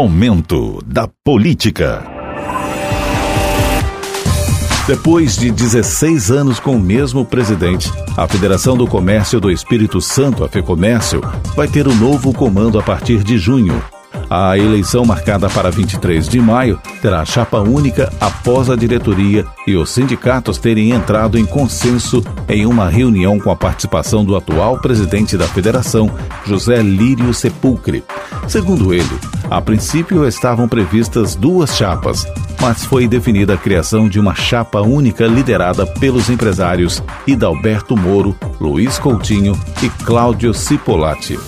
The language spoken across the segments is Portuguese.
Momento da Política. Depois de 16 anos com o mesmo presidente, a Federação do Comércio do Espírito Santo, a FEComércio, vai ter um novo comando a partir de junho. A eleição marcada para 23 de maio terá chapa única após a diretoria e os sindicatos terem entrado em consenso em uma reunião com a participação do atual presidente da federação, José Lírio Sepulcre. Segundo ele, a princípio estavam previstas duas chapas, mas foi definida a criação de uma chapa única liderada pelos empresários Hidalberto Moro, Luiz Coutinho e Cláudio Cipolatti.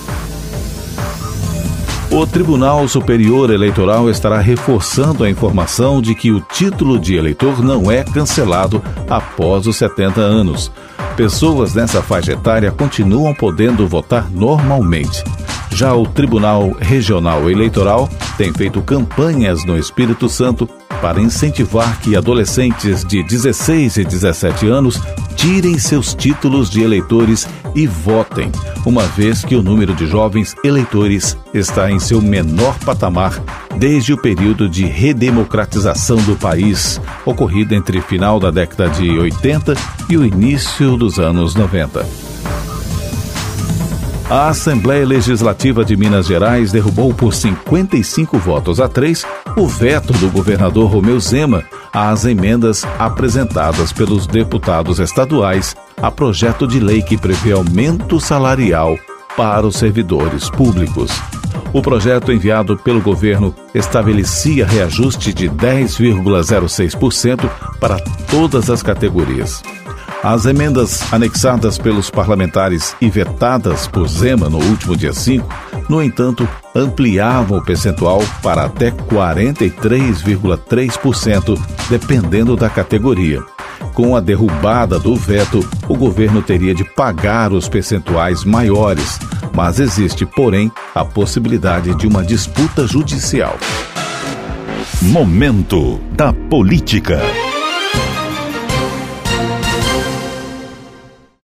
O Tribunal Superior Eleitoral estará reforçando a informação de que o título de eleitor não é cancelado após os 70 anos. Pessoas nessa faixa etária continuam podendo votar normalmente. Já o Tribunal Regional Eleitoral tem feito campanhas no Espírito Santo para incentivar que adolescentes de 16 e 17 anos tirem seus títulos de eleitores e votem, uma vez que o número de jovens eleitores está em seu menor patamar desde o período de redemocratização do país, ocorrido entre final da década de 80 e o início dos anos 90. A Assembleia Legislativa de Minas Gerais derrubou por 55 votos a 3 o veto do governador Romeu Zema às emendas apresentadas pelos deputados estaduais a projeto de lei que prevê aumento salarial para os servidores públicos. O projeto enviado pelo governo estabelecia reajuste de 10,06% para todas as categorias. As emendas anexadas pelos parlamentares e vetadas por Zema no último dia 5, no entanto, ampliavam o percentual para até 43,3%, dependendo da categoria. Com a derrubada do veto, o governo teria de pagar os percentuais maiores, mas existe, porém, a possibilidade de uma disputa judicial. Momento da Política.